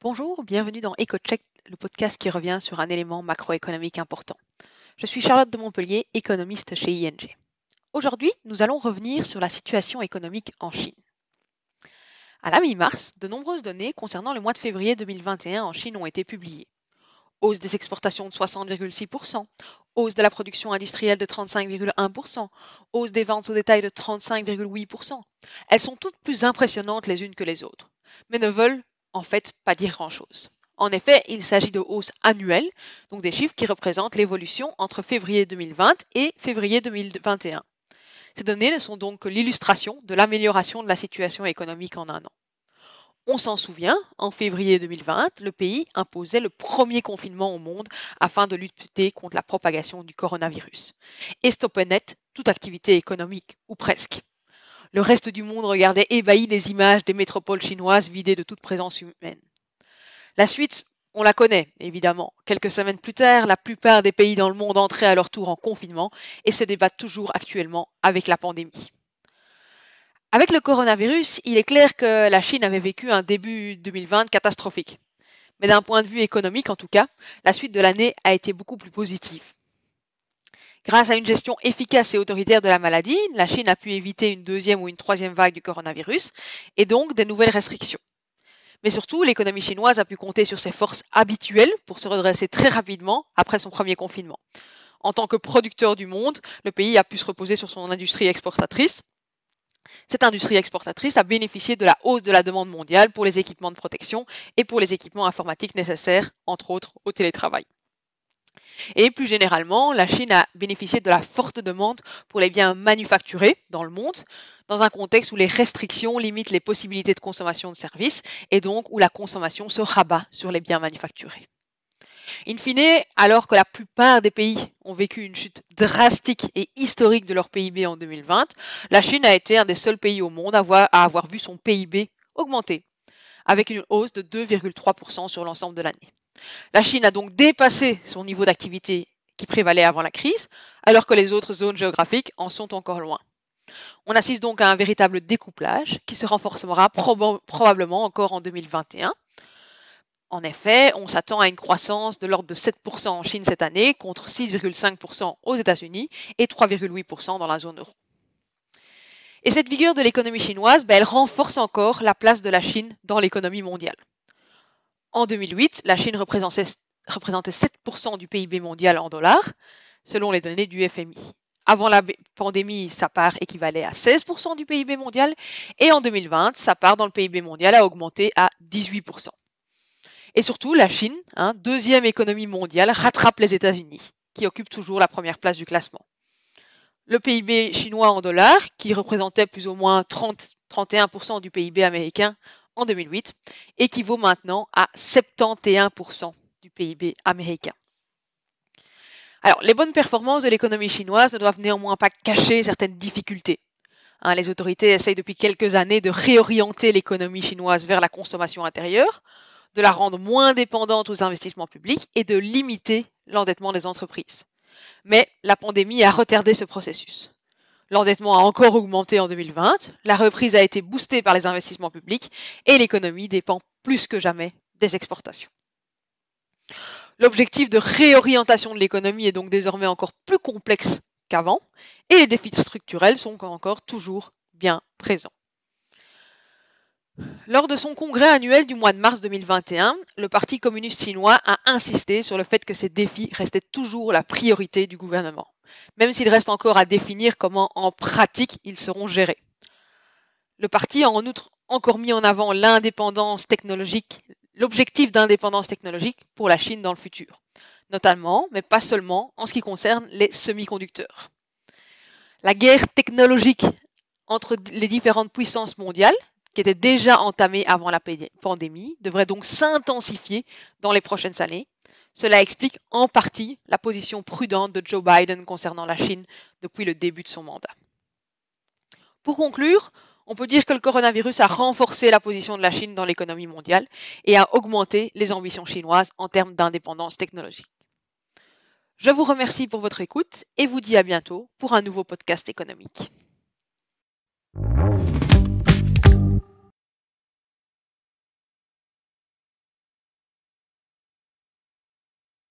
Bonjour, bienvenue dans EcoCheck, le podcast qui revient sur un élément macroéconomique important. Je suis Charlotte de Montpellier, économiste chez ING. Aujourd'hui, nous allons revenir sur la situation économique en Chine. À la mi-mars, de nombreuses données concernant le mois de février 2021 en Chine ont été publiées. Hausse des exportations de 60,6%, hausse de la production industrielle de 35,1%, hausse des ventes au détail de 35,8%. Elles sont toutes plus impressionnantes les unes que les autres, mais ne veulent en fait pas dire grand-chose. En effet, il s'agit de hausses annuelles, donc des chiffres qui représentent l'évolution entre février 2020 et février 2021. Ces données ne sont donc que l'illustration de l'amélioration de la situation économique en un an. On s'en souvient, en février 2020, le pays imposait le premier confinement au monde afin de lutter contre la propagation du coronavirus et stoppait net toute activité économique, ou presque. Le reste du monde regardait ébahi les images des métropoles chinoises vidées de toute présence humaine. La suite, on la connaît, évidemment. Quelques semaines plus tard, la plupart des pays dans le monde entraient à leur tour en confinement et se débattent toujours actuellement avec la pandémie. Avec le coronavirus, il est clair que la Chine avait vécu un début 2020 catastrophique. Mais d'un point de vue économique, en tout cas, la suite de l'année a été beaucoup plus positive. Grâce à une gestion efficace et autoritaire de la maladie, la Chine a pu éviter une deuxième ou une troisième vague du coronavirus et donc des nouvelles restrictions. Mais surtout, l'économie chinoise a pu compter sur ses forces habituelles pour se redresser très rapidement après son premier confinement. En tant que producteur du monde, le pays a pu se reposer sur son industrie exportatrice. Cette industrie exportatrice a bénéficié de la hausse de la demande mondiale pour les équipements de protection et pour les équipements informatiques nécessaires, entre autres, au télétravail. Et plus généralement, la Chine a bénéficié de la forte demande pour les biens manufacturés dans le monde, dans un contexte où les restrictions limitent les possibilités de consommation de services et donc où la consommation se rabat sur les biens manufacturés. In fine, alors que la plupart des pays ont vécu une chute drastique et historique de leur PIB en 2020, la Chine a été un des seuls pays au monde à avoir, vu son PIB augmenter, avec une hausse de 2,3% sur l'ensemble de l'année. La Chine a donc dépassé son niveau d'activité qui prévalait avant la crise, alors que les autres zones géographiques en sont encore loin. On assiste donc à un véritable découplage qui se renforcera probablement encore en 2021. En effet, on s'attend à une croissance de l'ordre de 7% en Chine cette année contre 6,5% aux États-Unis et 3,8% dans la zone euro. Et cette vigueur de l'économie chinoise, ben, elle renforce encore la place de la Chine dans l'économie mondiale. En 2008, la Chine représentait, 7% du PIB mondial en dollars, selon les données du FMI. Avant la pandémie, sa part équivalait à 16% du PIB mondial, et en 2020, sa part dans le PIB mondial a augmenté à 18%. Et surtout, la Chine, hein, deuxième économie mondiale, rattrape les États-Unis, qui occupent toujours la première place du classement. Le PIB chinois en dollars, qui représentait plus ou moins 30, 31% du PIB américain en 2008 équivaut maintenant à 71% du PIB américain. Alors, les bonnes performances de l'économie chinoise ne doivent néanmoins pas cacher certaines difficultés. Hein, les autorités essayent depuis quelques années de réorienter l'économie chinoise vers la consommation intérieure, de la rendre moins dépendante aux investissements publics et de limiter l'endettement des entreprises. Mais la pandémie a retardé ce processus. L'endettement a encore augmenté en 2020, la reprise a été boostée par les investissements publics et l'économie dépend plus que jamais des exportations. L'objectif de réorientation de l'économie est donc désormais encore plus complexe qu'avant et les défis structurels sont encore toujours bien présents. Lors de son congrès annuel du mois de mars 2021, le Parti communiste chinois a insisté sur le fait que ces défis restaient toujours la priorité du gouvernement même s'il reste encore à définir comment en pratique ils seront gérés. Le parti a en outre encore mis en avant l'indépendance technologique, l'objectif d'indépendance technologique pour la Chine dans le futur, notamment, mais pas seulement, en ce qui concerne les semi-conducteurs. La guerre technologique entre les différentes puissances mondiales, qui était déjà entamée avant la pandémie, devrait donc s'intensifier dans les prochaines années, cela explique en partie la position prudente de Joe Biden concernant la Chine depuis le début de son mandat. Pour conclure, on peut dire que le coronavirus a renforcé la position de la Chine dans l'économie mondiale et a augmenté les ambitions chinoises en termes d'indépendance technologique. Je vous remercie pour votre écoute et vous dis à bientôt pour un nouveau podcast économique.